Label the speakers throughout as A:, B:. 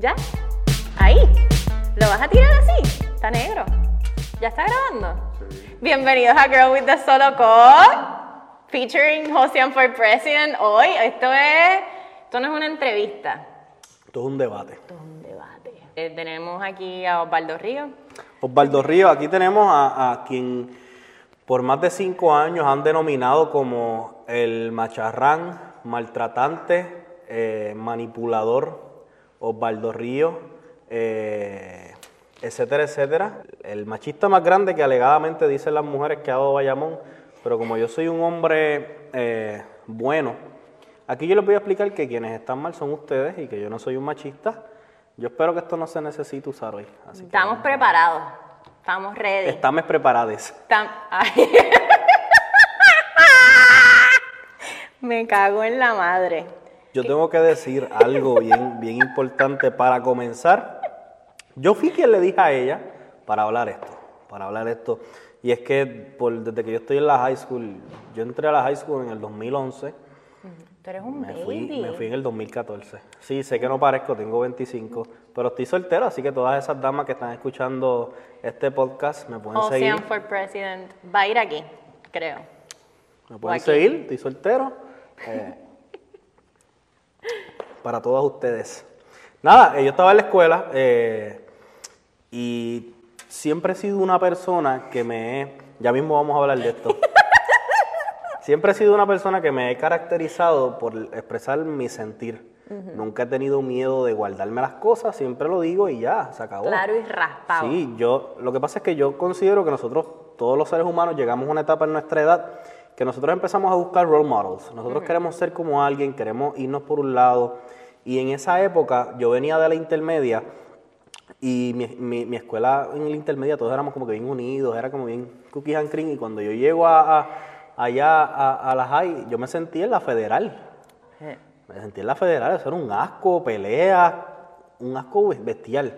A: ¿Ya? Ahí. ¿Lo vas a tirar así? Está negro. ¿Ya está grabando? Bienvenidos a Girl with the Solo Cup, featuring Josian for President. Hoy, esto es, esto no es una entrevista,
B: Esto es un debate.
A: esto es un debate. Eh, tenemos aquí a Osvaldo Río.
B: Osvaldo Río, aquí tenemos a, a quien por más de cinco años han denominado como el macharrán, maltratante, eh, manipulador, Osvaldo Río, eh, etcétera, etcétera. El machista más grande que alegadamente dicen las mujeres que ha dado Bayamón, pero como yo soy un hombre eh, bueno, aquí yo les voy a explicar que quienes están mal son ustedes y que yo no soy un machista. Yo espero que esto no se necesite usar hoy. Así que
A: Estamos preparados, estamos ready.
B: Estamos preparados.
A: Me cago en la madre.
B: Yo tengo que decir algo bien, bien importante para comenzar. Yo fui quien le dije a ella para hablar esto, para hablar esto. Y es que por, desde que yo estoy en la high school, yo entré a la high school en el 2011,
A: Tú eres un
B: me
A: baby.
B: fui, me fui en el 2014. Sí, sé que no parezco, tengo 25, pero estoy soltero, así que todas esas damas que están escuchando este podcast me pueden seguir.
A: Ocean for President va a ir aquí, creo.
B: Me pueden seguir, estoy soltero. Eh, para todos ustedes. Nada, eh, yo estaba en la escuela eh, y siempre he sido una persona que me he. Ya mismo vamos a hablar de esto. Siempre he sido una persona que me he caracterizado por expresar mi sentir. Nunca he tenido miedo de guardarme las cosas, siempre lo digo y ya, se acabó.
A: Claro y raspado.
B: Sí, yo, lo que pasa es que yo considero que nosotros, todos los seres humanos, llegamos a una etapa en nuestra edad que nosotros empezamos a buscar role models. Nosotros queremos ser como alguien, queremos irnos por un lado. Y en esa época yo venía de la intermedia y mi, mi- mi escuela en la intermedia todos éramos como que bien unidos, era como bien cookies and cream. Y cuando yo llego a, a- allá a, a la high, yo me sentí en la federal. Me sentí en la federal, eso era un asco, pelea, un asco bestial.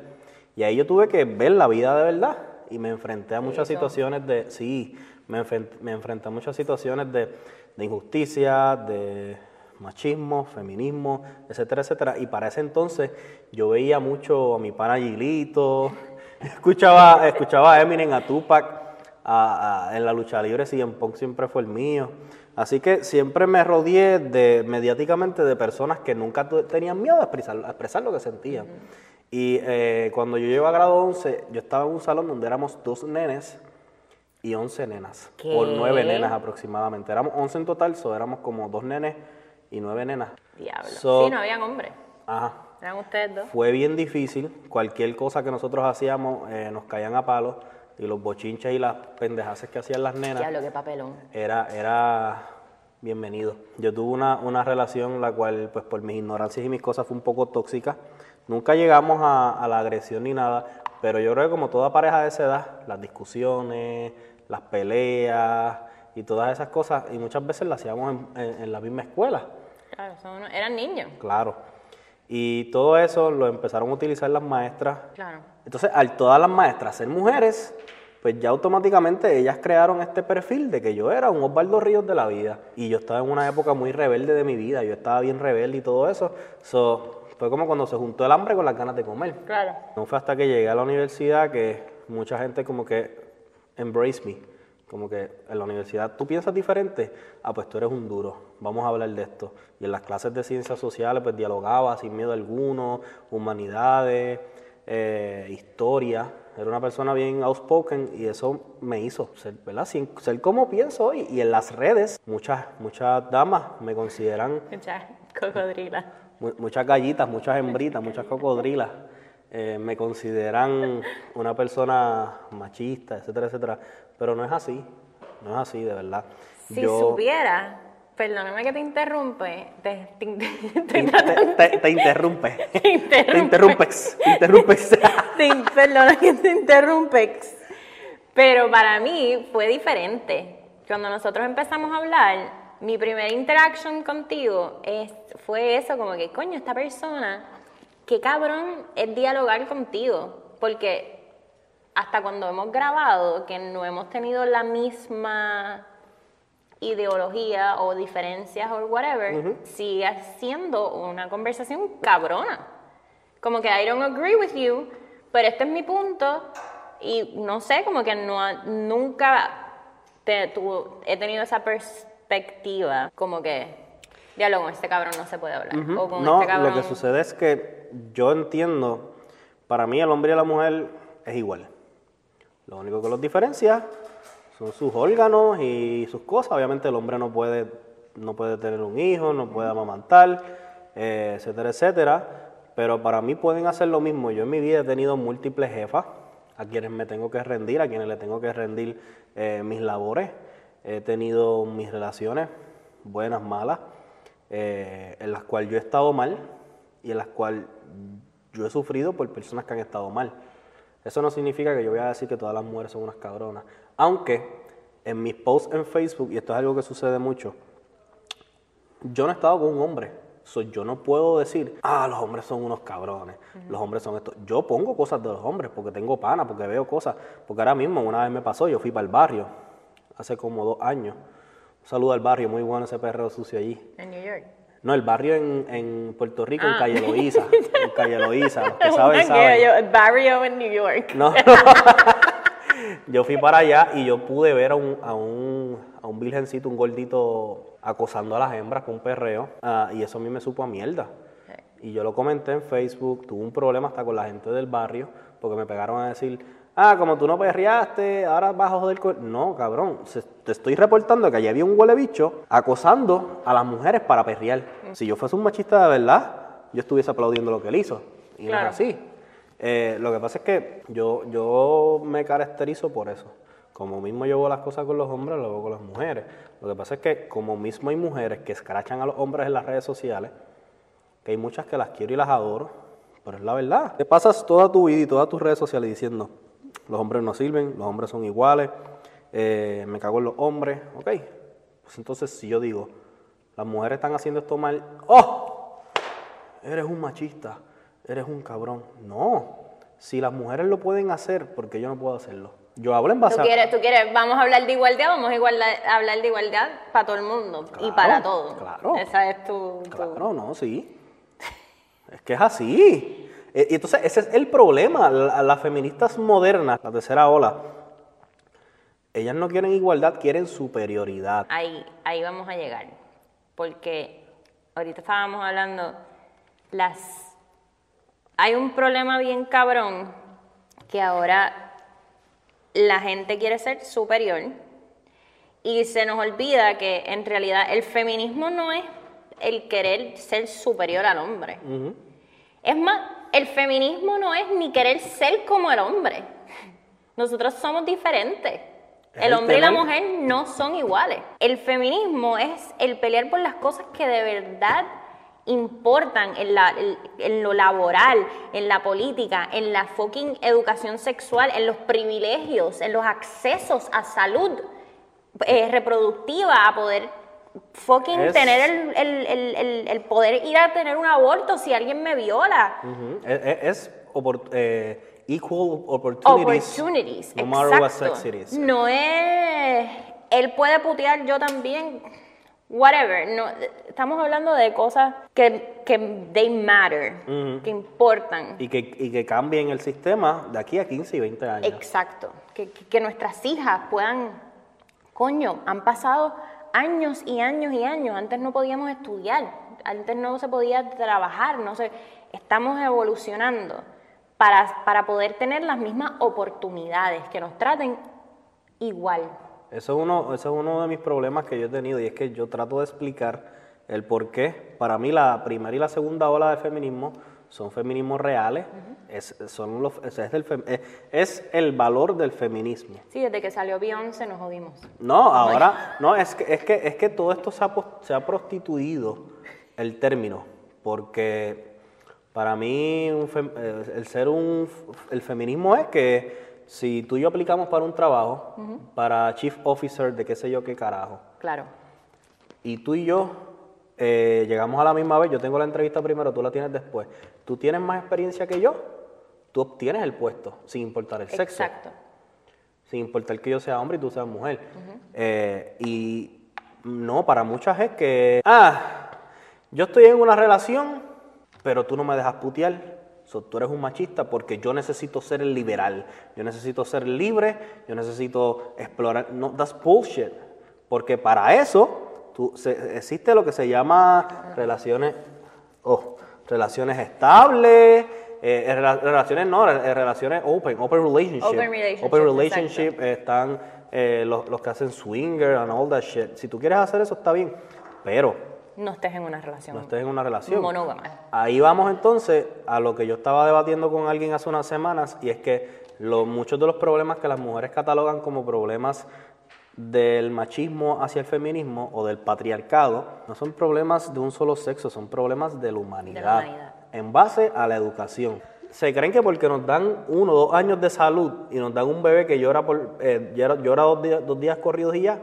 B: Y ahí yo tuve que ver la vida de verdad y me enfrenté a muchas situaciones de, sí, me, enfren- me enfrenté a muchas situaciones de, de injusticia, de machismo, feminismo, etcétera, etcétera. Y para ese entonces yo veía mucho a mi pana Gilito, escuchaba, escuchaba a Eminem, a Tupac, a- a- en la lucha libre, CM Punk siempre fue el mío. Así que siempre me rodeé de, mediáticamente de personas que nunca tenían miedo a expresar, a expresar lo que sentían. Y eh, cuando yo llego a grado 11, yo estaba en un salón donde éramos dos nenes y 11 nenas.
A: ¿Qué?
B: O nueve nenas aproximadamente. Éramos 11 en total, so éramos como dos nenes y nueve nenas.
A: Diablo.
B: So-
A: sí, no habían hombres.
B: Ajá.
A: Eran ustedes dos.
B: Fue bien difícil. Cualquier cosa que nosotros hacíamos eh, nos caían a palos. Y los bochinches y las pendejaces que hacían las nenas
A: Diablo, qué papelón.
B: era, era bienvenido. Yo tuve una, una relación la cual, pues por mis ignorancias y mis cosas, fue un poco tóxica. Nunca llegamos a, a la agresión ni nada, pero yo creo que como toda pareja de esa edad, las discusiones, las peleas y todas esas cosas, y muchas veces las hacíamos en, en- en la misma escuela.
A: Claro, son eran niños.
B: Claro. Y todo eso lo empezaron a utilizar las maestras.
A: Claro.
B: Entonces, al todas las maestras ser mujeres, pues ya automáticamente ellas crearon este perfil de que yo era un Osvaldo Ríos de la vida. Y yo estaba en una época muy rebelde de mi vida, yo estaba bien rebelde y todo eso. So, fue como cuando se juntó el hambre con las ganas de comer.
A: Claro.
B: No fue hasta que llegué a la universidad que mucha gente como que embrace me. Como que en la universidad, ¿tú piensas diferente? Ah, pues tú eres un duro, vamos a hablar de esto. Y en las clases de ciencias sociales, pues dialogaba sin miedo alguno, humanidades, eh, historia. Era una persona bien outspoken y eso me hizo ser, ¿verdad? Sin- ser como pienso hoy. Y en las redes, muchas, muchas damas me consideran
A: Muchas cocodrilas.
B: Mu- muchas gallitas, muchas hembritas, muchas cocodrilas eh, me consideran una persona machista, etcétera, etcétera. Pero no es así, no es así, de verdad.
A: Si
B: Yo-
A: supiera, perdóname que te interrumpe, te, te- te-
B: te, te- te interrumpe.
A: te interrumpe.
B: Te interrumpes, te interrumpes.
A: Te- perdona que te interrumpe. Pero para mí fue diferente. Cuando nosotros empezamos a hablar, mi primera interaction contigo es, fue eso, como que, coño, esta persona, qué cabrón es dialogar contigo. Porque hasta cuando hemos grabado, que no hemos tenido la misma ideología o diferencias o whatever, sigue siendo una conversación cabrona. Como que I don't agree with you, pero este es mi punto y no sé, como que no, nunca te, he tenido esa perspectiva, como que, diálogo, con este cabrón no se puede hablar. o con
B: no,
A: este
B: lo que sucede es que yo entiendo, para mí el hombre y la mujer es igual. Lo único que los diferencia son sus órganos y sus cosas. Obviamente el hombre no puede, no puede tener un hijo, no puede amamantar, eh, etcétera, etcétera. Pero para mí pueden hacer lo mismo. Yo en mi vida he tenido múltiples jefas a quienes me tengo que rendir, a quienes le tengo que rendir eh, mis labores. He tenido mis relaciones, buenas, malas, eh, en las cuales yo he estado mal y en las cuales yo he sufrido por personas que han estado mal. Eso no significa que yo voy a decir que todas las mujeres son unas cabronas. Aunque en mis posts en Facebook, y esto es algo que sucede mucho, yo no he estado con un hombre. yo no puedo decir, ah, los hombres son unos cabrones, los hombres son esto. Yo pongo cosas de los hombres porque tengo pana, porque veo cosas. Porque ahora mismo, una vez me pasó, yo fui para el barrio, hace como dos años. Saludo al barrio, muy bueno ese perro sucio allí.
A: En New York.
B: No, el barrio en, en Puerto Rico, en ah. Calle Loíza. en Calle Loíza, los que saben, saben.
A: el barrio en New York.
B: No. yo fui para allá y yo pude ver a un, a un, a un virgencito, un gordito, acosando a las hembras con un perreo. Ah, y eso a mí me supo a mierda. Y yo lo comenté en Facebook, tuve un problema hasta con la gente del barrio, porque me pegaron a decir, ah, como tú no perreaste, ahora vas a joder con... No, cabrón, te estoy reportando que allí había un huele bicho acosando a las mujeres para perrear. Mm. Si yo fuese un machista de verdad, yo estuviese aplaudiendo lo que él hizo. Y no es así. Eh, lo que pasa es que yo, yo me caracterizo por eso. Como mismo yo hago las cosas con los hombres, lo hago con las mujeres. Lo que pasa es que como mismo hay mujeres que escrachan a los hombres en las redes sociales, que hay muchas que las quiero y las adoro, pero es la verdad. Te pasas toda tu vida y todas tus redes sociales diciendo, los hombres no sirven, los hombres son iguales, eh, me cago en los hombres, ok. Pues entonces si yo digo, las mujeres están haciendo esto mal, ¡oh! Eres un machista, eres un cabrón. No, si las mujeres lo pueden hacer, ¿por qué yo no puedo hacerlo? Yo hablo en base
A: ¿Tú quieres, tú quieres, vamos a hablar de igualdad, vamos a, hablar de igualdad para todo el mundo y para todo.
B: Claro.
A: Esa es tu,
B: Claro, no, sí. es que es así. Y entonces ese es el problema. Las feministas modernas, la tercera ola, ellas no quieren igualdad, quieren superioridad.
A: Ahí, ahí vamos a llegar. Porque ahorita estábamos hablando, las hay un problema bien cabrón que ahora la gente quiere ser superior y se nos olvida que en realidad el feminismo no es el querer ser superior al hombre. Es más, el feminismo no es ni querer ser como el hombre. Nosotros somos diferentes. El hombre y la mujer no son iguales. El feminismo es el pelear por las cosas que de verdad importan en, la, en, lo laboral, en la política, en la fucking educación sexual, en los privilegios, en los accesos a salud eh, reproductiva, a poder fucking tener el, poder ir a tener un aborto si alguien me viola.
B: Es, eh, equal opportunities, no matter what sex it is.
A: No es, él puede putear, yo también, whatever. No, estamos hablando de cosas que, que they matter, que importan.
B: Y que, y que cambien el sistema de aquí a 15 y 20 años.
A: Exacto. Que, que nuestras hijas puedan, coño, han pasado años y años y años. Antes no podíamos estudiar, antes no se podía trabajar, no sé. Estamos evolucionando para, para poder tener las mismas oportunidades, que nos traten igual.
B: Eso es, uno, eso es uno de mis problemas que yo he tenido y es que yo trato de explicar el por qué. Para mí la primera y la segunda ola de feminismo son feminismos reales, es, son los, es, el, es, el valor del feminismo.
A: Sí, desde que salió Beyoncé nos jodimos.
B: No, ahora, no, es que, es que, es que todo esto se ha, se ha prostituido el término, porque para mí eh, el ser un, el feminismo es que si tú y yo aplicamos para un trabajo, para chief officer de qué sé yo qué carajo.
A: Claro.
B: Y tú y yo eh, llegamos a la misma vez, yo tengo la entrevista primero, tú la tienes después. Tú tienes más experiencia que yo, tú obtienes el puesto, sin importar el sexo.
A: Exacto.
B: Sin importar que yo sea hombre y tú seas mujer. Eh, y no, para muchas es que, ah, yo estoy en una relación, pero tú no me dejas putear, So, tú eres un machista porque yo necesito ser liberal, yo necesito ser libre, yo necesito explorar. No, that's bullshit. Porque para eso tú, se- existe lo que se llama relaciones, oh, relaciones estables, eh, rela- relaciones no, relaciones open, open relationship.
A: Open relationship,
B: Open relationship, están eh, los, los que hacen swinger and all that shit. Si tú quieres hacer eso, está bien, pero
A: No estés en una relación
B: no estés en una relación.
A: monógama.
B: Ahí vamos entonces a lo que yo estaba debatiendo con alguien hace unas semanas y es que lo- muchos de los problemas que las mujeres catalogan como problemas del machismo hacia el feminismo o del patriarcado no son problemas de un solo sexo, son problemas de la humanidad,
A: humanidad.
B: en base a la educación. Se creen que porque nos dan uno o dos años de salud y nos dan un bebé que llora, por, eh, llora, llora dos, días, dos días corridos y ya,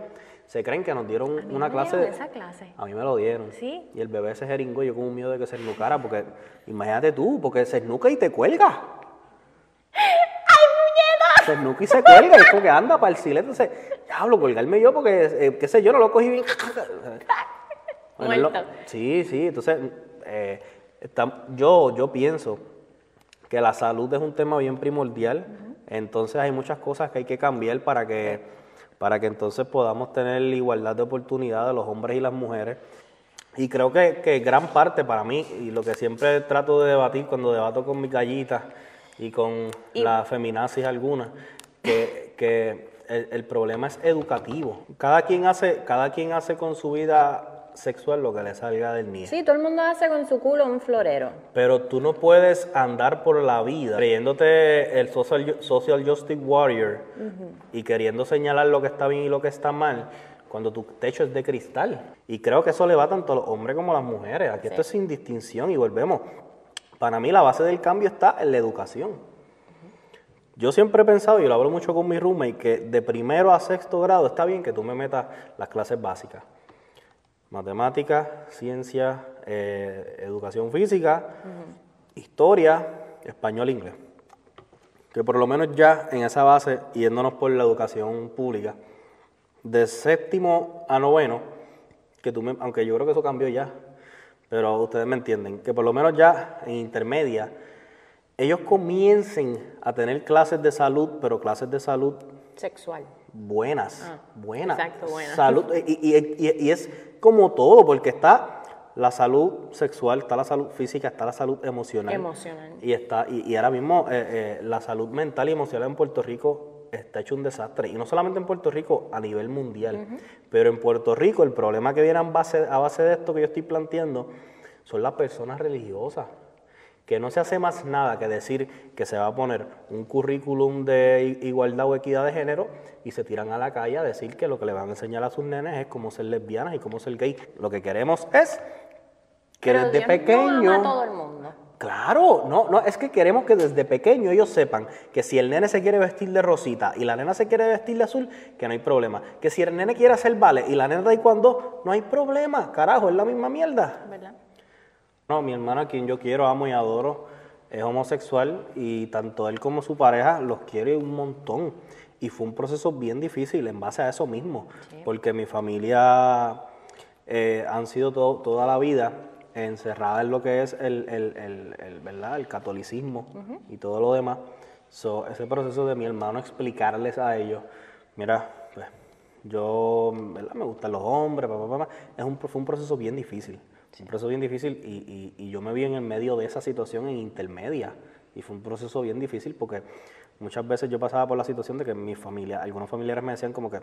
B: se creen que nos dieron
A: A mí
B: una
A: me
B: clase
A: dieron esa clase.
B: A mí me lo dieron.
A: ¿Sí?
B: Y el bebé se jeringó, yo con un miedo de que se esnucara, porque imagínate tú, porque se esnuca y te cuelga. ¡Ay, Se esnuca y se cuelga, y es como que anda para el. Entonces, diablo, colgarme yo, porque, eh, qué sé yo, no lo cogí bien. Bueno, lo- sí, sí, entonces, eh, está- yo, yo pienso que la salud es un tema bien primordial, entonces hay muchas cosas que hay que cambiar para que, para que entonces podamos tener igualdad de oportunidades los hombres y las mujeres. Y creo que, que gran parte para mí, y lo que siempre trato de debatir cuando debato con mis gallitas y con
A: Y-
B: las feminazis algunas, que, que el, el problema es educativo. Cada quien, hace, cada quien hace con su vida sexual lo que le salga del niño.
A: Sí, todo el mundo hace con su culo un florero.
B: Pero tú no puedes andar por la vida creyéndote el social, social justice warrior y queriendo señalar lo que está bien y lo que está mal cuando tu techo es de cristal. Y creo que eso le va tanto a los hombres como a las mujeres. Aquí esto es sin distinción y volvemos. Para mí la base del cambio está en la educación. Yo siempre he pensado, y lo hablo mucho con mi roommate, que de primero a sexto grado está bien que tú me metas las clases básicas. Matemáticas, ciencia, eh, educación física, historia, español, inglés. Que por lo menos ya en esa base, yéndonos por la educación pública, de séptimo a noveno, que tú me- aunque yo creo que eso cambió ya, pero ustedes me entienden, que por lo menos ya en intermedia, ellos comiencen a tener clases de salud, pero clases de salud
A: Sexual.
B: buenas,
A: Ah,
B: buenas.
A: exacto, buenas.
B: Salud, y, y- y- y es como todo, porque está la salud sexual, está la salud física, está la salud emocional.
A: Emocional.
B: Y, está, y, y ahora mismo eh, eh, la salud mental y emocional en Puerto Rico está hecho un desastre. Y no solamente en Puerto Rico, a nivel mundial. Pero en Puerto Rico el problema que viene a base, a base de esto que yo estoy planteando son las personas religiosas que no se hace más nada que decir que se va a poner un currículum de igualdad o equidad de género y se tiran a la calle a decir que lo que le van a enseñar a sus nenes es cómo ser lesbianas y cómo ser gay. Lo que queremos es que
A: Pero
B: desde
A: Dios
B: pequeño...
A: No ama a todo el mundo.
B: Claro, no, no, es que queremos que desde pequeño ellos sepan que si el nene se quiere vestir de rosita y la nena se quiere vestir de azul, que no hay problema. Que si el nene quiere hacer vale y la nena taekwondo, no hay problema. Carajo, es la misma mierda.
A: ¿Verdad?
B: No, mi hermano, a quien yo quiero, amo y adoro, es homosexual y tanto él como su pareja los quiere un montón. Y fue un proceso bien difícil en base a eso mismo, porque mi familia eh, han sido to- toda la vida encerrada en lo que es el, el- el- el, ¿verdad? el catolicismo y todo lo demás. So, ese proceso de mi hermano explicarles a ellos, mira, pues, yo ¿verdad? me gustan los hombres, pa, pa, pa, pa", es un, fue un proceso bien difícil. Un proceso bien difícil y, y- yo me vi en el medio de esa situación en intermedia. Y fue un proceso bien difícil porque muchas veces yo pasaba por la situación de que mi familia, algunos familiares me decían como que,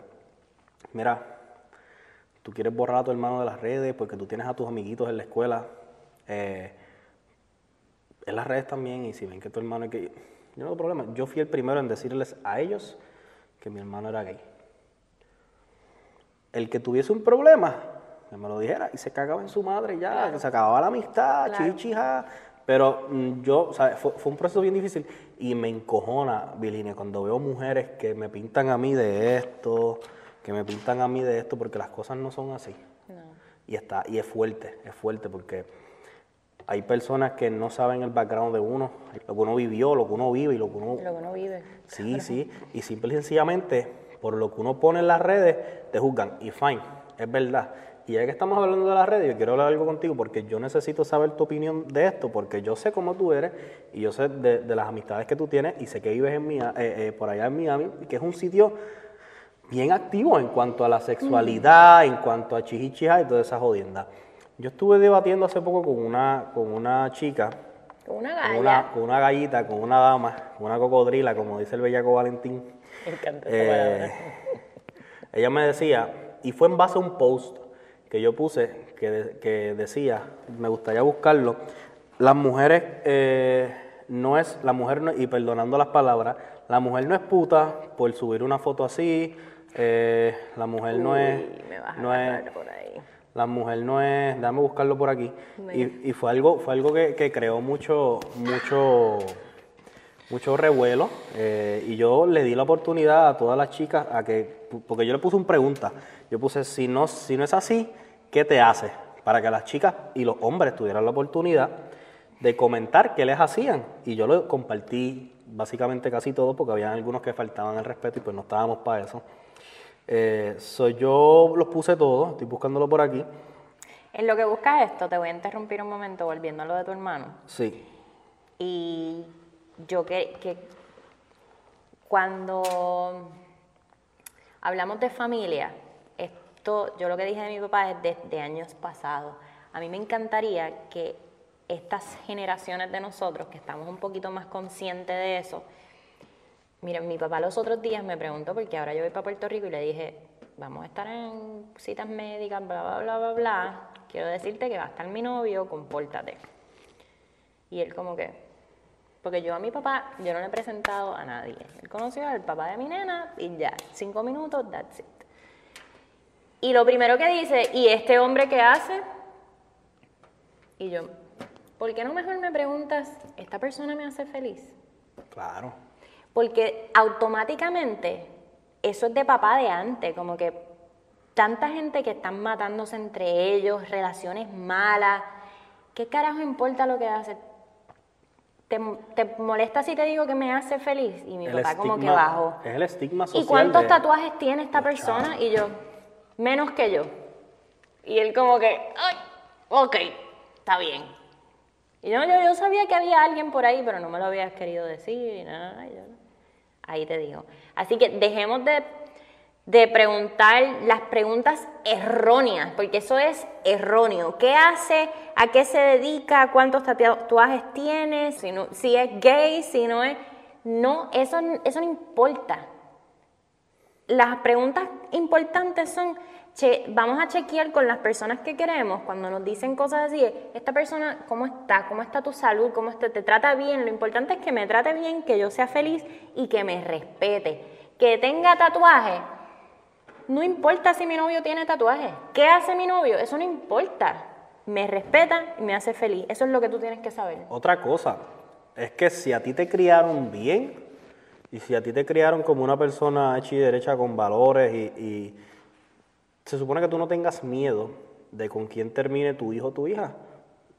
B: mira, tú quieres borrar a tu hermano de las redes porque tú tienes a tus amiguitos en la escuela. eh, en las redes también y si ven que tu hermano es gay, yo no tengo problema. Yo fui el primero en decirles a ellos que mi hermano era gay. El que tuviese un problema, que me lo dijera y se cagaba en su madre ya, que se acababa la amistad,
A: Claro.
B: chichija. Pero mm, yo, o sea, fue, fue un proceso bien difícil y me encojona, Viline, cuando veo mujeres que me pintan a mí de esto, que me pintan a mí de esto, porque las cosas no son así. Y, está, y es fuerte, es fuerte porque hay personas que no saben el background de uno, lo que uno vivió, lo que uno vive y lo que uno...
A: Lo que uno vive.
B: Sí, sí, y simple y sencillamente, por lo que uno pone en las redes, te juzgan. Y fine, es verdad. Y ya que estamos hablando de las redes, yo quiero hablar algo contigo porque yo necesito saber tu opinión de esto, porque yo sé cómo tú eres y yo sé de, de las amistades que tú tienes y sé que vives en eh, eh, por allá en Miami, que es un sitio bien activo en cuanto a la sexualidad, en cuanto a chichichija y toda esa jodienda. Yo estuve debatiendo hace poco con una, con una chica,
A: Con una
B: con
A: galla.
B: una, con una gallita, con una dama, con una cocodrila, como dice el bellaco Valentín.
A: Me encanta esa
B: Eh, ella me decía, y fue en base a un post que yo puse que, de- que decía, me gustaría buscarlo, las mujeres eh, no es, la mujer no- y perdonando las palabras, la mujer no es puta por subir una foto así, eh, la mujer no es,
A: Uy, me vas a
B: no es,
A: agarrar por ahí.
B: la mujer no es, déjame buscarlo por aquí. Y, y fue algo, fue algo que, que creó mucho, mucho, mucho revuelo. eh, y yo le di la oportunidad a todas las chicas a que, porque yo le puse una pregunta. Yo puse, si no, si no es así, ¿qué te hace? Para que las chicas y los hombres tuvieran la oportunidad de comentar qué les hacían. Y yo lo compartí básicamente casi todo, porque había algunos que faltaban el respeto y pues no estábamos para eso. Eh, so yo los puse todos, estoy buscándolo por aquí.
A: En lo que buscas esto, te voy a interrumpir un momento volviendo a lo de tu hermano.
B: Sí,
A: Y yo que, que cuando hablamos de familia, esto, yo lo que dije de mi papá es desde años pasados. A mí me encantaría que estas generaciones de nosotros, que estamos un poquito más conscientes de eso, miren, mi papá los otros días me preguntó, porque ahora yo voy para Puerto Rico y le dije, vamos a estar en citas médicas, bla, bla, bla, bla, bla. Quiero decirte que va a estar mi novio, compórtate. Y él como que, porque yo a mi papá, yo no le he presentado a nadie. Él conoció al papá de mi nena y ya, cinco minutos, that's it. Y lo primero que dice, ¿y este hombre qué hace? Y yo, ¿por qué no mejor me preguntas, ¿esta persona me hace feliz?
B: claro.
A: Porque automáticamente eso es de papá de antes, como que tanta gente que están matándose entre ellos, relaciones malas. ¿Qué carajo importa lo que hace? ¿Te, te molesta si te digo que me hace feliz? Y mi
B: El
A: papá como que
B: estigma-
A: bajó.
B: Es el estigma social.
A: ¿Y cuántos
B: de-
A: tatuajes tiene esta persona? Y yo, menos que yo. Y él como que, ay, ok, está bien. Y yo, yo, yo sabía que había alguien por ahí, pero no me lo habías querido decir. y nada, y yo- ahí te digo. Así que dejemos de, de preguntar las preguntas erróneas, porque eso es erróneo. ¿Qué hace? ¿A qué se dedica? ¿Cuántos tatuajes tiene? Si, no- si es gay, si no es... No, eso, eso no importa. Las preguntas importantes son, che, vamos a chequear con las personas que queremos cuando nos dicen cosas así, esta persona, ¿cómo está? ¿Cómo está tu salud? ¿Cómo está? ¿Te trata bien? Lo importante es que me trate bien, que yo sea feliz y que me respete. Que tenga tatuaje, no importa si mi novio tiene tatuaje. ¿Qué hace mi novio? Eso no importa. Me respeta y me hace feliz. Eso es lo que tú tienes que saber.
B: Otra cosa, es que si a ti te criaron bien y si a ti te criaron como una persona hecha y derecha con valores y, y se supone que tú no tengas miedo de con quién termine tu hijo o tu hija,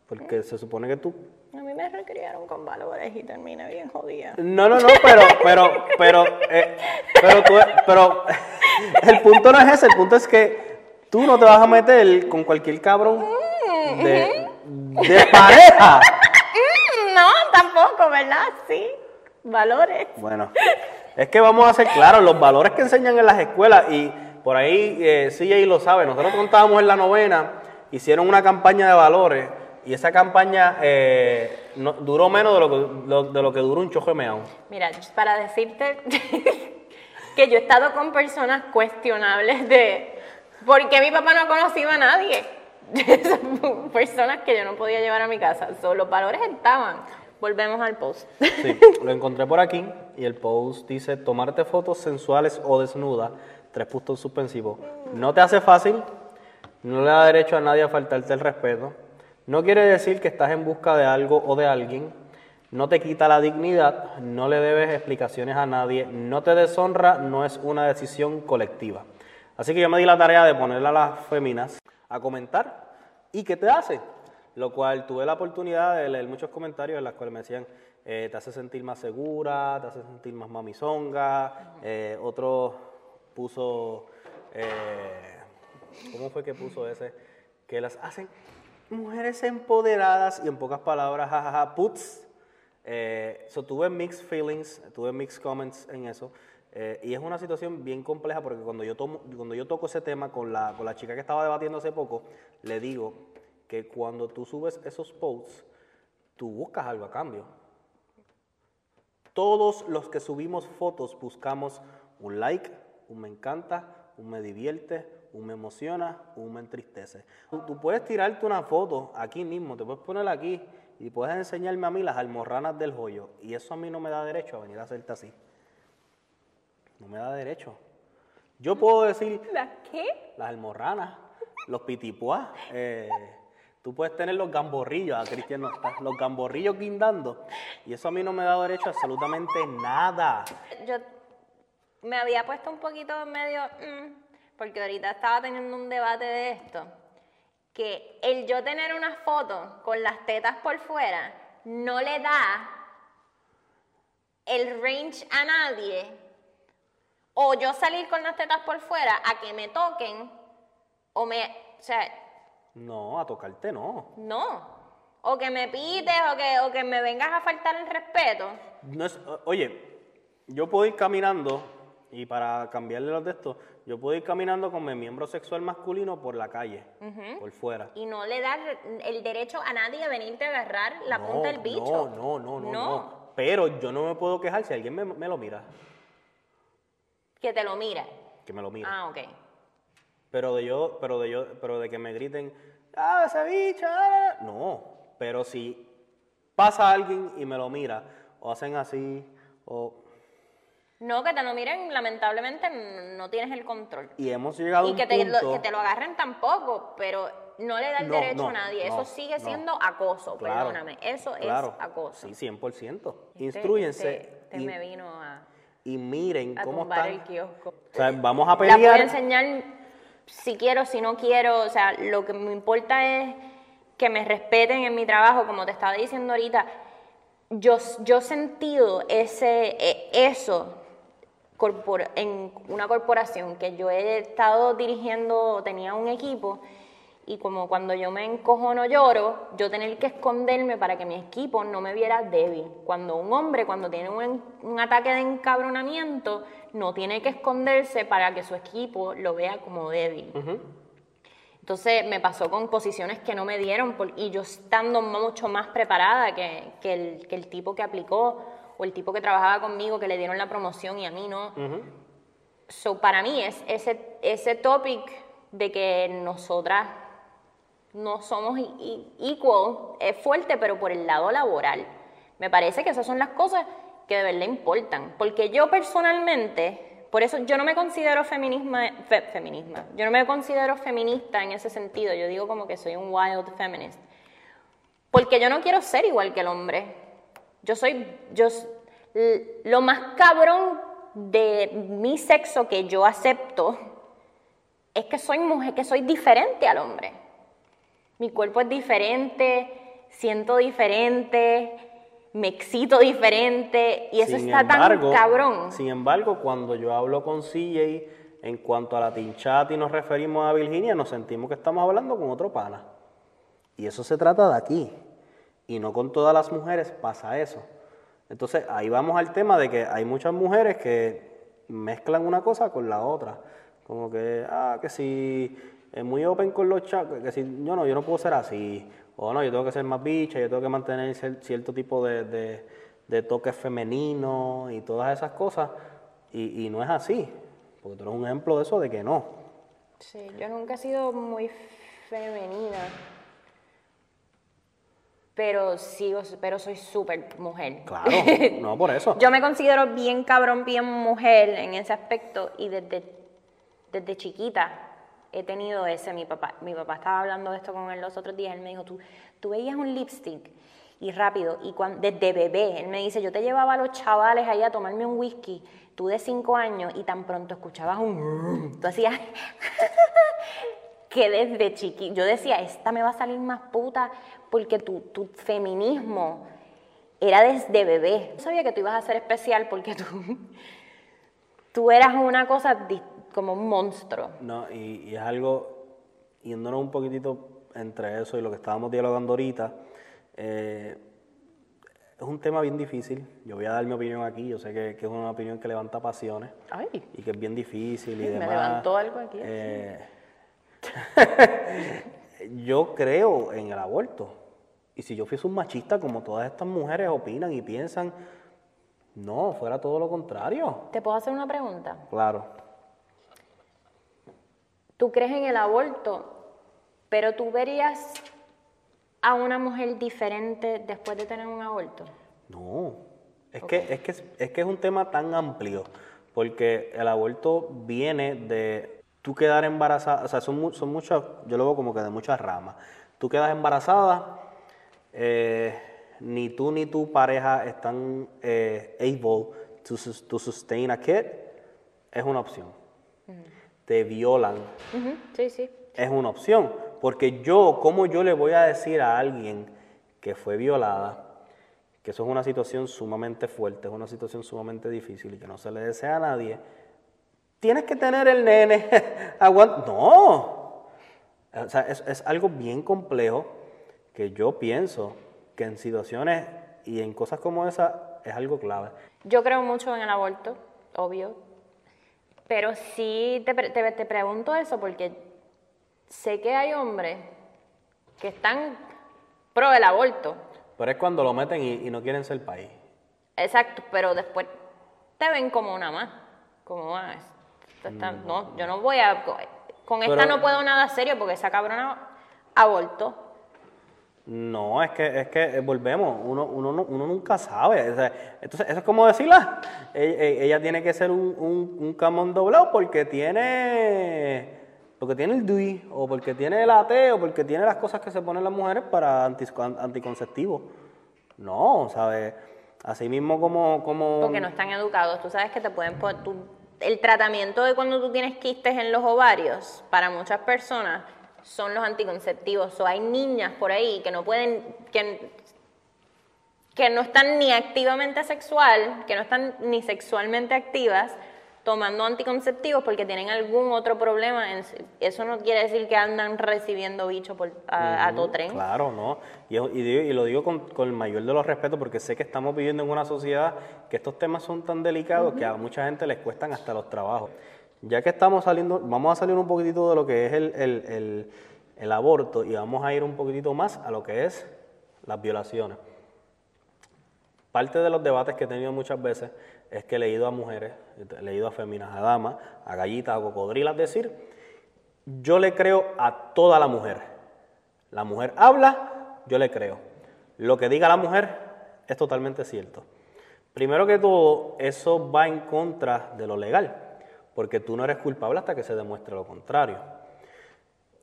B: porque se supone que tú...
A: Me recriaron con valores y terminé bien jodida.
B: No, no, no, pero, pero, pero, eh, pero, tú, pero el punto no es ese, el punto es que tú no te vas a meter con cualquier cabrón de, de pareja.
A: Mm, No, tampoco, ¿verdad? Sí, valores.
B: Bueno, es que vamos a ser claros, los valores que enseñan en las escuelas, y por ahí eh, CJ lo sabe, nosotros contábamos en la novena, hicieron una campaña de valores, y esa campaña eh, no- duró menos de lo, que, lo- de lo que duró un chojo de meao.
A: Mira, para decirte que yo he estado con personas cuestionables de por qué mi papá no ha conocido a nadie. Son personas que yo no podía llevar a mi casa. So, los valores estaban. Volvemos al post.
B: Sí, lo encontré por aquí, y el post dice, tomarte fotos sensuales o desnudas, tres puntos suspensivos. No te hace fácil, no le da derecho a nadie a faltarte el respeto, no quiere decir que estás en busca de algo o de alguien, no te quita la dignidad, no le debes explicaciones a nadie, no te deshonra, no es una decisión colectiva. Así que yo me di la tarea de ponerle a las féminas a comentar y qué te hace, lo cual tuve la oportunidad de leer muchos comentarios en los cuales me decían, eh, te hace sentir más segura, te hace sentir más mamizonga, eh, otro puso... eh, ¿Cómo fue que puso ese? Que las hacen mujeres empoderadas y en pocas palabras, jajaja, puts. Eh, so, tuve mixed feelings, tuve mixed comments en eso. eh, y es una situación bien compleja porque cuando yo, tomo, cuando yo toco ese tema con la, con la chica que estaba debatiendo hace poco, le digo que cuando tú subes esos posts, tú buscas algo a cambio. Todos los que subimos fotos buscamos un like, un me encanta, un me divierte, un me emociona, un me entristece. Tú, tú puedes tirarte una foto aquí mismo, te puedes poner aquí y puedes enseñarme a mí las almorranas del joyo. Y eso a mí no me da derecho a venir a hacerte así. No me da derecho. Yo puedo decir
A: ¿La qué?
B: las almorranas, los pitipuás. eh, tú puedes tener los gamborrillos, a Cristian no está, los gamborrillos guindando. Y eso a mí no me da derecho a absolutamente nada.
A: Yo me había puesto un poquito medio, mm, porque ahorita estaba teniendo un debate de esto, que el yo tener una foto con las tetas por fuera no le da el range a nadie, o yo salir con las tetas por fuera a que me toquen, o me, o sea,
B: No, a tocarte no.
A: no, o que me pites, o que, o que me vengas a faltar el respeto.
B: No es, oye, yo puedo ir caminando, y para cambiarle los de esto, yo puedo ir caminando con mi miembro sexual masculino por la calle, por fuera.
A: Y no le da el derecho a nadie a venirte a agarrar la
B: no,
A: punta del bicho.
B: No, no, no, no, no. Pero yo no me puedo quejar si alguien me, me lo mira,
A: Que te lo mira.
B: que me lo mire.
A: Ah, ok.
B: Pero de yo, pero de yo, pero de que me griten, ah, ese bicho, ah", no. Pero si pasa alguien y me lo mira, o hacen así, o
A: No, que te lo miren, lamentablemente no tienes el control.
B: y hemos llegado a
A: Y
B: un
A: que te, lo,
B: punto-
A: que te lo agarren tampoco, pero no le da el
B: No,
A: derecho
B: no,
A: a nadie.
B: no,
A: Eso sigue siendo acoso,
B: Claro,
A: perdóname. Eso
B: claro,
A: es acoso.
B: Sí, 100%.
A: Este-
B: Instruyense
A: este- este
B: y,
A: me vino a,
B: y miren
A: a
B: cómo están.
A: el kiosco.
B: O sea, vamos a
A: La voy a
B: pelear.
A: enseñar si quiero, si no quiero. O sea, lo que me importa es que me respeten en mi trabajo, como te estaba diciendo ahorita. Yo, yo he sentido ese, e- eso en una corporación que yo he estado dirigiendo, tenía un equipo, y como cuando yo me encojo no lloro, yo tener que esconderme para que mi equipo no me viera débil. Cuando un hombre, cuando tiene un, un ataque de encabronamiento, no tiene que esconderse para que su equipo lo vea como débil. Entonces me pasó con posiciones que no me dieron por- y yo estando mucho más preparada que, que el, que el tipo que aplicó o el tipo que trabajaba conmigo que le dieron la promoción y a mí no. So, para mí es ese, ese topic de que nosotras no somos equal es fuerte, pero por el lado laboral. Me parece que esas son las cosas que de verdad importan. Porque yo personalmente, por eso yo no me considero feminisma, fe- feminisma, yo no me considero feminista en ese sentido. Yo digo como que soy un wild feminist. Porque yo no quiero ser igual que el hombre. Yo soy, yo, lo más cabrón de mi sexo que yo acepto es que soy mujer, que soy diferente al hombre. Mi cuerpo es diferente, siento diferente, me excito diferente y eso
B: Sin
A: está
B: embargo-
A: tan cabrón.
B: Sin embargo, cuando yo hablo con CJ en cuanto a la tinchata y nos referimos a Virginia, nos sentimos que estamos hablando con otro pana. Y eso se trata de aquí. Y no con todas las mujeres pasa eso. Entonces, ahí vamos al tema de que hay muchas mujeres que mezclan una cosa con la otra. Como que, ah, que si es muy open con los chavos, que si yo no, yo no puedo ser así. O no, yo tengo que ser más bicha, yo tengo que mantener cier- cierto tipo de, de, de toque femenino y todas esas cosas. Y, y no es así. Porque tú eres un ejemplo de eso, de que no.
A: Sí, yo nunca he sido muy femenina. Pero sigo, pero soy súper mujer.
B: Claro, no por eso.
A: Yo me considero bien cabrón, bien mujer en ese aspecto y desde, desde chiquita he tenido ese. Mi papá, mi papá estaba hablando de esto con él los otros días. Él me dijo, tú, tú veías un lipstick y rápido, y cuan- desde bebé, él me dice, yo te llevaba a los chavales ahí a tomarme un whisky, tú de cinco años, y tan pronto escuchabas un... Tú hacías... que desde chiqui, yo decía, esta me va a salir más puta porque tu, tu feminismo era desde bebé. Yo sabía que tú ibas a ser especial porque tú, tú eras una cosa como un monstruo.
B: No, y, y es algo yéndonos un poquitito entre eso y lo que estábamos dialogando ahorita, eh, es un tema bien difícil. Yo voy a dar mi opinión aquí. Yo sé que, que es una opinión que levanta pasiones
A: Ay,
B: y que es bien difícil y
A: me
B: demás.
A: levantó algo aquí.
B: Eh, yo creo en el aborto. Y si yo fuese un machista, como todas estas mujeres opinan y piensan, no, fuera todo lo contrario.
A: ¿Te puedo hacer una pregunta?
B: Claro.
A: Tú crees en el aborto, pero tú verías a una mujer diferente después de tener un aborto.
B: No, es, que, es, que, es que es un tema tan amplio, porque el aborto viene de tú quedar embarazada, o sea, son, son muchas, yo lo veo como que de muchas ramas. Tú quedas embarazada, eh, ni tú ni tu pareja están eh, able to, sus- to sustain a kid, es una opción. Te violan,
A: Sí, sí.
B: es una opción. Porque yo, ¿cómo yo le voy a decir a alguien que fue violada que eso es una situación sumamente fuerte, es una situación sumamente difícil y que no se le desea a nadie? Tienes que tener el nene. No. O sea, es, es algo bien complejo que yo pienso que en situaciones y en cosas como esa es algo clave.
A: Yo creo mucho en el aborto, obvio. Pero sí te, te, te pregunto eso porque sé que hay hombres que están pro del aborto.
B: Pero es cuando lo meten y, y no quieren ser país.
A: Exacto, pero después te ven como una más. Como más. Está- no, yo no voy a. Con esta
B: Pero-
A: no puedo nada serio porque esa cabrona abortó.
B: No, es que, es que eh, volvemos, uno, uno, no- uno nunca sabe. o sea, entonces, eso es como decirla, ella, ella tiene que ser un, un, un camón doblado porque tiene, porque tiene el DUI, o porque tiene el AT, o porque tiene las cosas que se ponen las mujeres para anticonceptivos. No, ¿sabes? Así mismo como... como
A: Porque no están educados. Tú sabes que te pueden poner. tú- el tratamiento de cuando tú tienes quistes en los ovarios, para muchas personas, son los anticonceptivos. O hay niñas por ahí que no pueden. que, que no están ni activamente sexual, que no están ni sexualmente activas, tomando anticonceptivos porque tienen algún otro problema. eso no quiere decir que andan recibiendo bicho por, a, a todo tren.
B: Claro, ¿no? Y, y digo- y lo digo con, con el mayor de los respetos porque sé que estamos viviendo en una sociedad que estos temas son tan delicados que a mucha gente les cuestan hasta los trabajos. Ya que estamos saliendo, vamos a salir un poquitito de lo que es el, el- el- el aborto y vamos a ir un poquitito más a lo que es las violaciones. Parte de los debates que he tenido muchas veces es que he leído a mujeres, he leído a féminas, a damas, a gallitas, a cocodrilas decir, yo le creo a toda la mujer. La mujer habla, yo le creo. Lo que diga la mujer es totalmente cierto. Primero que todo, eso va en contra de lo legal, porque tú no eres culpable hasta que se demuestre lo contrario.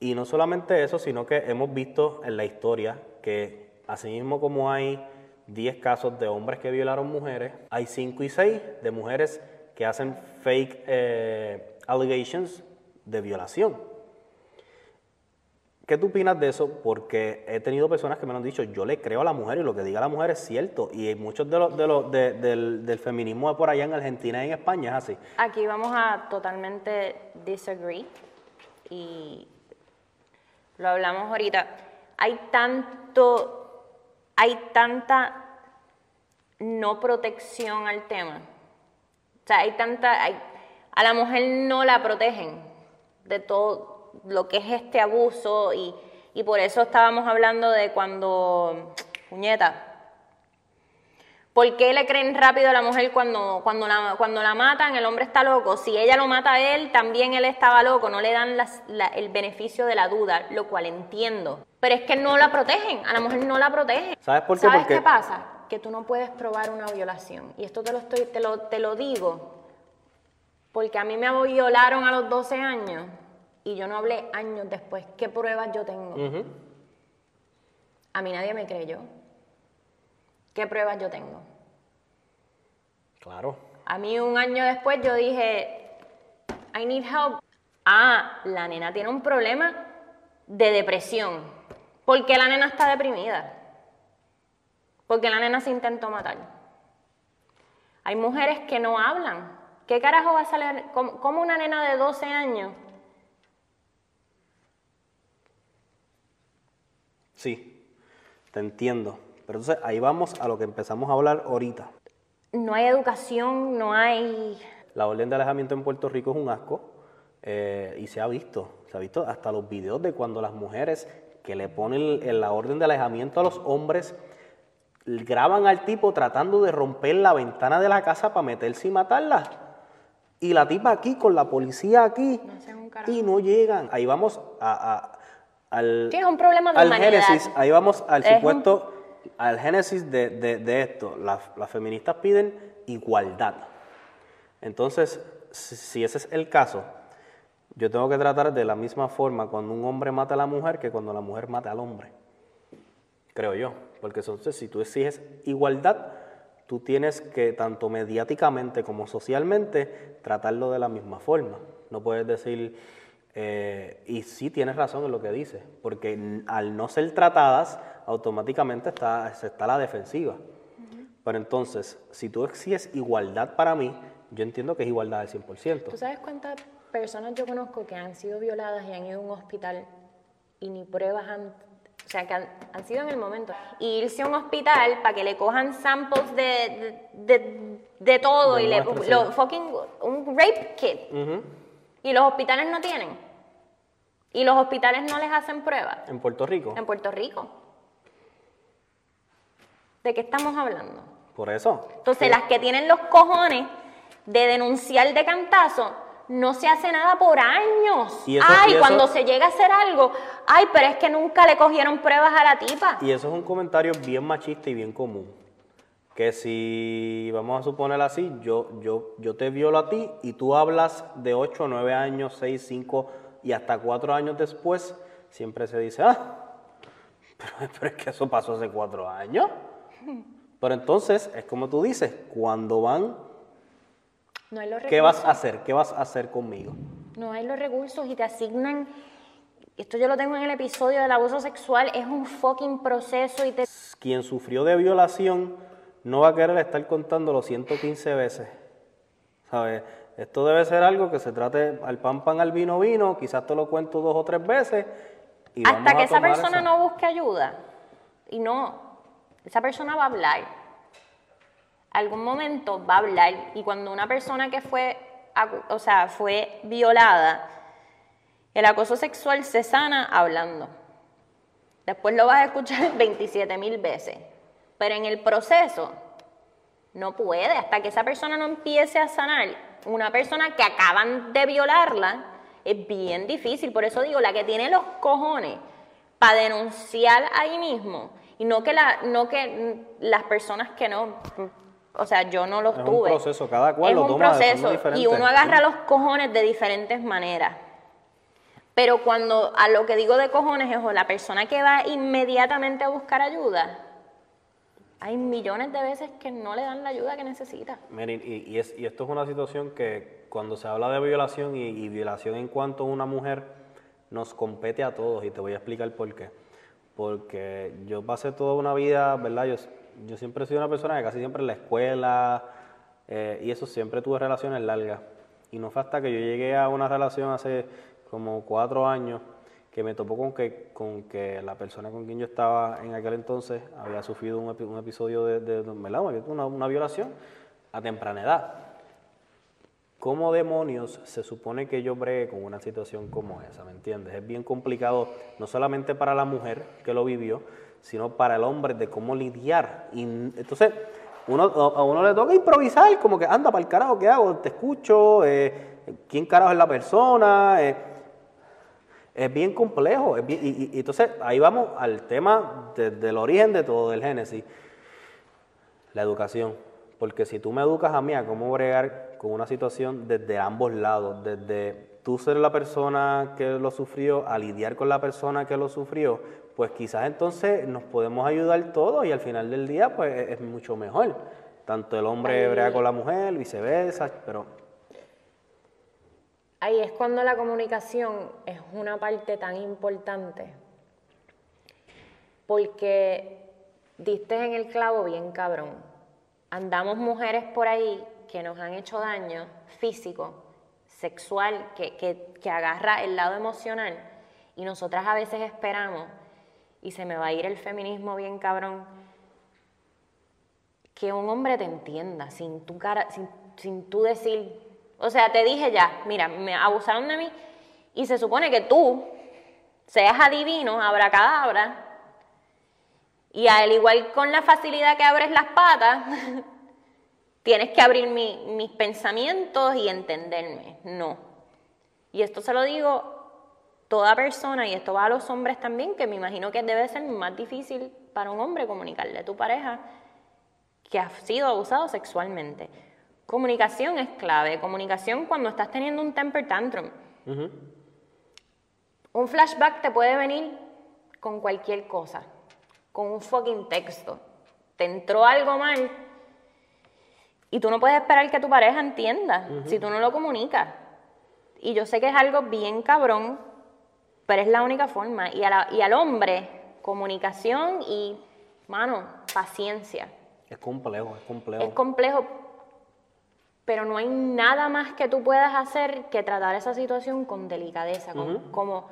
B: Y no solamente eso, sino que hemos visto en la historia que así mismo como hay 10 casos de hombres que violaron mujeres, hay 5 y 6 de mujeres que hacen fake eh, allegations de violación. ¿Qué tú opinas de eso? Porque he tenido personas que me lo han dicho, yo le creo a la mujer y lo que diga la mujer es cierto. Y muchos de los, de los de- del, del feminismo de por allá en Argentina y en España es así.
A: Aquí vamos a totalmente disagree y lo hablamos ahorita. Hay tanto, hay tanta no protección al tema. O sea, hay tanta, hay- a la mujer no la protegen de todo lo que es este abuso y, y por eso estábamos hablando de cuando, ¿Por qué le creen rápido a la mujer cuando, cuando, la, cuando la matan? El hombre está loco. Si ella lo mata a él, también él estaba loco. No le dan las- la- el beneficio de la duda, lo cual entiendo. Pero es que no la protegen. A la mujer no la protegen.
B: ¿Sabes por qué?
A: ¿Sabes
B: Porque-
A: qué pasa? Que tú no puedes probar una violación. Y esto te lo, estoy, te lo, te lo digo porque a mí me violaron a los 12 años y yo no hablé años después. ¿Qué pruebas yo tengo? A mí nadie me creyó. ¿Qué pruebas yo tengo?
B: Claro.
A: A mí un año después yo dije, I need help. Ah, la nena tiene un problema de depresión. ¿Por qué la nena está deprimida? Porque la nena se intentó matar. Hay mujeres que no hablan. ¿Qué carajo va a salir? ¿Cómo, una nena de 12 años
B: Sí, te entiendo. Pero entonces ahí vamos a lo que empezamos a hablar ahorita.
A: No hay educación, no hay...
B: La orden de alejamiento en Puerto Rico es un asco eh, y se ha visto, se ha visto hasta los videos de cuando las mujeres que le ponen la orden de alejamiento a los hombres graban al tipo tratando de romper la ventana de la casa para meterse y matarla. Y la tipa aquí con la policía aquí
A: No
B: y no llegan. Ahí vamos a, a- al,
A: Sí, es un problema de
B: al
A: humanidad.
B: génesis, ahí vamos al
A: Es
B: supuesto, al génesis de, de- esto. Las, feministas piden igualdad. Entonces, si, ese es el caso, yo tengo que tratar de la misma forma cuando un hombre mata a la mujer que cuando la mujer mata al hombre. Creo yo. Porque entonces, si tú exiges igualdad, tú tienes que, tanto mediáticamente como socialmente, tratarlo de la misma forma. No puedes decir, eh, y sí tienes razón en lo que dices, porque al no ser tratadas, automáticamente está, se está la defensiva. Pero entonces, si tú exiges igualdad para mí, yo entiendo que es igualdad al 100%.
A: ¿Tú sabes cuántas personas yo conozco que han sido violadas y han ido a un hospital y ni pruebas han... O sea, que han, han sido en el momento. Y irse a un hospital para que le cojan samples de, de, de- de todo y le... Lo, fucking... Un rape kit. Y los hospitales no tienen. Y los hospitales no les hacen pruebas.
B: En Puerto Rico.
A: En Puerto Rico. ¿De qué estamos hablando?
B: Por eso.
A: Entonces, las que tienen los cojones de denunciar de cantazo, no se hace nada por años.
B: Y eso-
A: ay,
B: y eso-
A: cuando se llega a hacer algo, ay, pero es que nunca le cogieron pruebas a la tipa.
B: Y eso es un comentario bien machista y bien común. Que si, vamos a suponer así, yo, yo, yo te violo a ti y tú hablas de 8, 9 años, 6, 5 y hasta 4 años después, siempre se dice, ah, pero, pero es que eso pasó hace 4 años. Pero entonces, es como tú dices, cuando van,
A: No hay los
B: ¿qué vas a hacer? ¿Qué vas a hacer conmigo?
A: No hay los recursos y te asignan. Esto yo lo tengo en el episodio del abuso sexual, es un fucking proceso y te.
B: Quien sufrió de violación no va a querer estar contándolo 115 veces. ¿Sabes? Esto debe ser algo que se trate al pan pan al vino vino, quizás te lo cuento dos o tres veces. Y
A: Hasta que esa persona
B: eso.
A: no busque ayuda. Y no, esa persona va a hablar. Algún momento va a hablar. Y cuando una persona que fue, o sea, fue violada, el acoso sexual se sana hablando. Después lo vas a escuchar 27 mil veces. Pero en el proceso no puede, hasta que esa persona no empiece a sanar. Una persona que acaban de violarla es bien difícil. Por eso digo, la que tiene los cojones para denunciar ahí mismo y no que, la, no que las personas que no, o sea, yo no los
B: Es un
A: tuve.
B: proceso, cada cual
A: es
B: lo
A: un
B: toma de forma
A: proceso y uno agarra los cojones de diferentes maneras. Pero cuando a lo que digo de cojones es o la persona que va inmediatamente a buscar ayuda, hay millones de veces que no le dan la ayuda que necesita.
B: Miren, y, y es- y esto es una situación que cuando se habla de violación y, y violación en cuanto a una mujer, nos compete a todos y te voy a explicar por qué. Porque yo pasé toda una vida, ¿verdad? Yo, yo siempre he sido una persona que casi siempre en la escuela eh, y eso siempre tuve relaciones largas. Y no fue hasta que yo llegué a una relación hace como cuatro años que me topó con que, con que la persona con quien yo estaba en aquel entonces había sufrido un, un episodio de, de, una violación a temprana edad. ¿Cómo demonios se supone que yo bregue con una situación como esa? ¿Me entiendes? Es bien complicado, no solamente para la mujer que lo vivió, sino para el hombre de cómo lidiar. Y entonces, uno, a uno le toca improvisar, como que anda para el carajo, ¿qué hago? Te escucho, eh, ¿quién carajo es la persona? Eh, es bien complejo. es bien- y entonces, ahí vamos al tema de- del origen de todo, del génesis. La educación. Porque si tú me educas a mí a cómo bregar con una situación desde ambos lados, desde tú ser la persona que lo sufrió, a lidiar con la persona que lo sufrió, pues quizás entonces nos podemos ayudar todos y al final del día pues es, es mucho mejor. Tanto el hombre brega con la mujer, viceversa, pero
A: Ahí es cuando la comunicación es una parte tan importante. Porque diste en el clavo bien cabrón. Andamos mujeres por ahí que nos han hecho daño físico, sexual, que, que, que agarra el lado emocional. Y nosotras a veces esperamos. y se me va a ir el feminismo bien cabrón, que un hombre te entienda sin tu cara, sin, sin tú decir, o sea, te dije ya, mira, me abusaron de mí y se supone que tú seas adivino, abracadabra, y al igual con la facilidad que abres las patas, tienes que abrir mis pensamientos y entenderme. No. Y esto se lo digo toda persona, y esto va a los hombres también, que me imagino que debe ser más difícil para un hombre comunicarle a tu pareja que ha sido abusado sexualmente. Comunicación es clave. Comunicación cuando estás teniendo un temper tantrum. Un flashback te puede venir con cualquier cosa, con un fucking texto. Te entró algo mal y tú no puedes esperar que tu pareja entienda si tú no lo comunicas. Y yo sé que es algo bien cabrón, pero es la única forma. Y, y al hombre, comunicación y, mano, paciencia.
B: Es complejo, es complejo.
A: Es complejo, pero no hay nada más que tú puedas hacer que tratar esa situación con delicadeza, como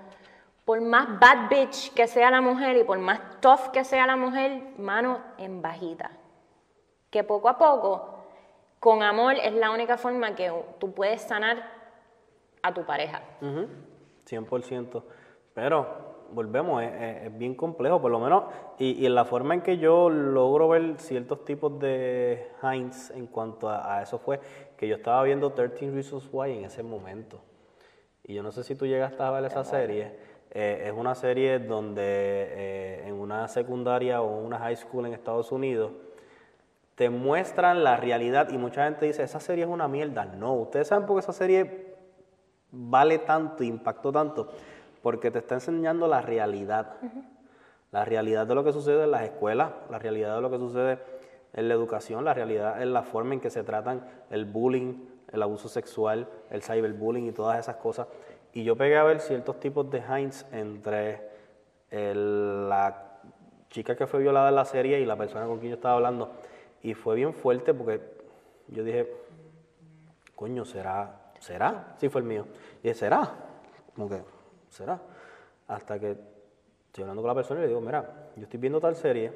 A: por más bad bitch que sea la mujer y por más tough que sea la mujer, mano en bajita. Que poco a poco, con amor, es la única forma que tú puedes sanar a tu pareja.
B: 100%. Pero volvemos, es, bien complejo, por lo menos, y, en la forma en que yo logro ver ciertos tipos de Heinz en cuanto a, eso fue que yo estaba viendo 13 Reasons Why en ese momento. Y yo no sé si tú llegaste a ver esa serie. Eh, es una serie donde eh, en una secundaria o una high school en Estados Unidos te muestran la realidad y mucha gente dice, esa serie es una mierda. No, ustedes saben por qué esa serie vale tanto, impactó tanto, porque te está enseñando la realidad. La realidad de lo que sucede en las escuelas, la realidad de lo que sucede en la educación, la realidad en la forma en que se tratan el bullying, el abuso sexual, el cyberbullying y todas esas cosas. Y yo pegué a ver ciertos tipos de Heinz entre la chica que fue violada en la serie y la persona con quien yo estaba hablando. Y fue bien fuerte porque yo dije, coño, ¿será? ¿Será? Sí, fue el mío. Y dije, ¿será? Como que, ¿será? Hasta que estoy hablando con la persona y le digo, mira, yo estoy viendo tal serie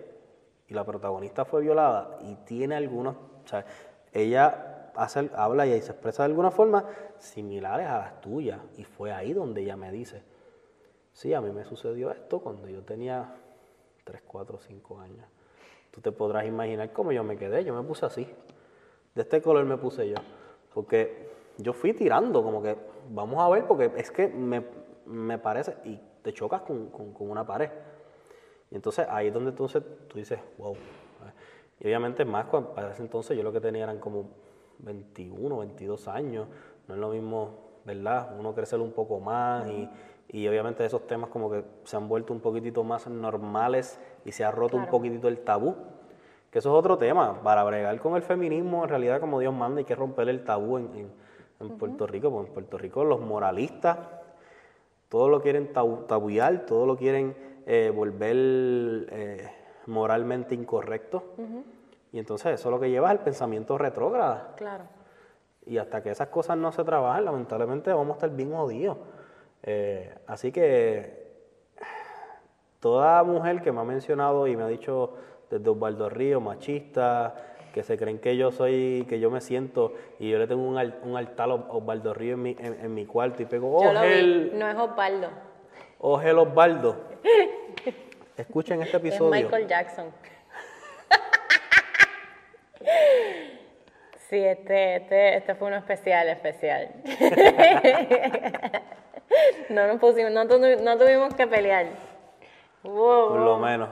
B: y la protagonista fue violada y tiene algunos, o sea, ella habla y se expresa de alguna forma similares a las tuyas. Y fue ahí donde ella me dice, sí, a mí me sucedió esto cuando yo tenía 3, 4, 5 años. Tú te podrás imaginar cómo yo me quedé, yo me puse así. De este color me puse yo. Porque yo fui tirando, como que vamos a ver, porque es que me, parece, y te chocas con, una pared. Y entonces ahí es donde entonces tú dices, wow. Y obviamente más, para ese entonces yo lo que tenía eran como 21, 22 años, no es lo mismo, ¿verdad? Uno crecer un poco más y, y, obviamente esos temas como que se han vuelto un poquitito más normales y se ha roto un poquitito el tabú. Que eso es otro tema, para bregar con el feminismo, en realidad como Dios manda, hay que romper el tabú en, en, Puerto Rico, porque en Puerto Rico los moralistas, todo lo quieren tabuiar, todo lo quieren eh, volver eh, moralmente incorrecto. Y entonces eso lo que lleva es el pensamiento retrógrado.
A: Claro.
B: Y hasta que esas cosas no se trabajen, lamentablemente vamos a estar bien jodidos. Eh, así que toda mujer que me ha mencionado y me ha dicho desde Osvaldo Río, machista, que se creen que yo soy, que yo me siento y yo le tengo un, un altar a Osvaldo Río en mi, en, mi cuarto y pego,
A: yo no es Osvaldo.
B: Ogel Osvaldo. Escuchen este episodio.
A: Es Michael Jackson. Sí, este, este, este fue uno especial, especial. no nos pusimos, no, tuvimos que pelear.
B: Por lo menos.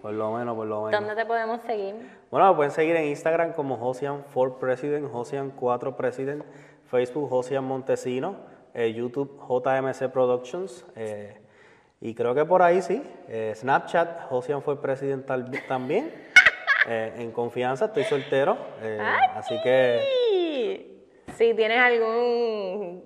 B: Por lo menos, por lo menos.
A: ¿Dónde te podemos seguir?
B: Bueno, me pueden seguir en Instagram como Josian 4 President, Josian 4 President, Facebook Josian Montesino, eh, YouTube JMC Productions. Eh, y creo que por ahí sí. Eh, Snapchat, Josian fue President también. Eh, en confianza, estoy soltero. Eh, así que.
A: Si tienes algún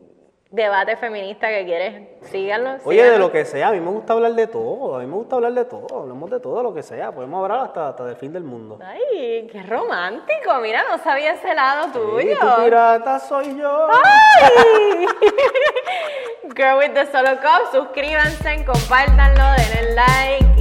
A: debate feminista que quieres, síganlo.
B: Oye, de lo que sea, a mí me gusta hablar de todo, a mí me gusta hablar de todo, hablemos de todo lo que sea, podemos hablar hasta, hasta del fin del mundo.
A: Ay, qué romántico. Mira, no sabía ese lado
B: Y
A: tuyo.
B: tu pirata soy yo.
A: ¡Ay! Girl with the Solo Cup, suscríbanse, compártanlo, denle like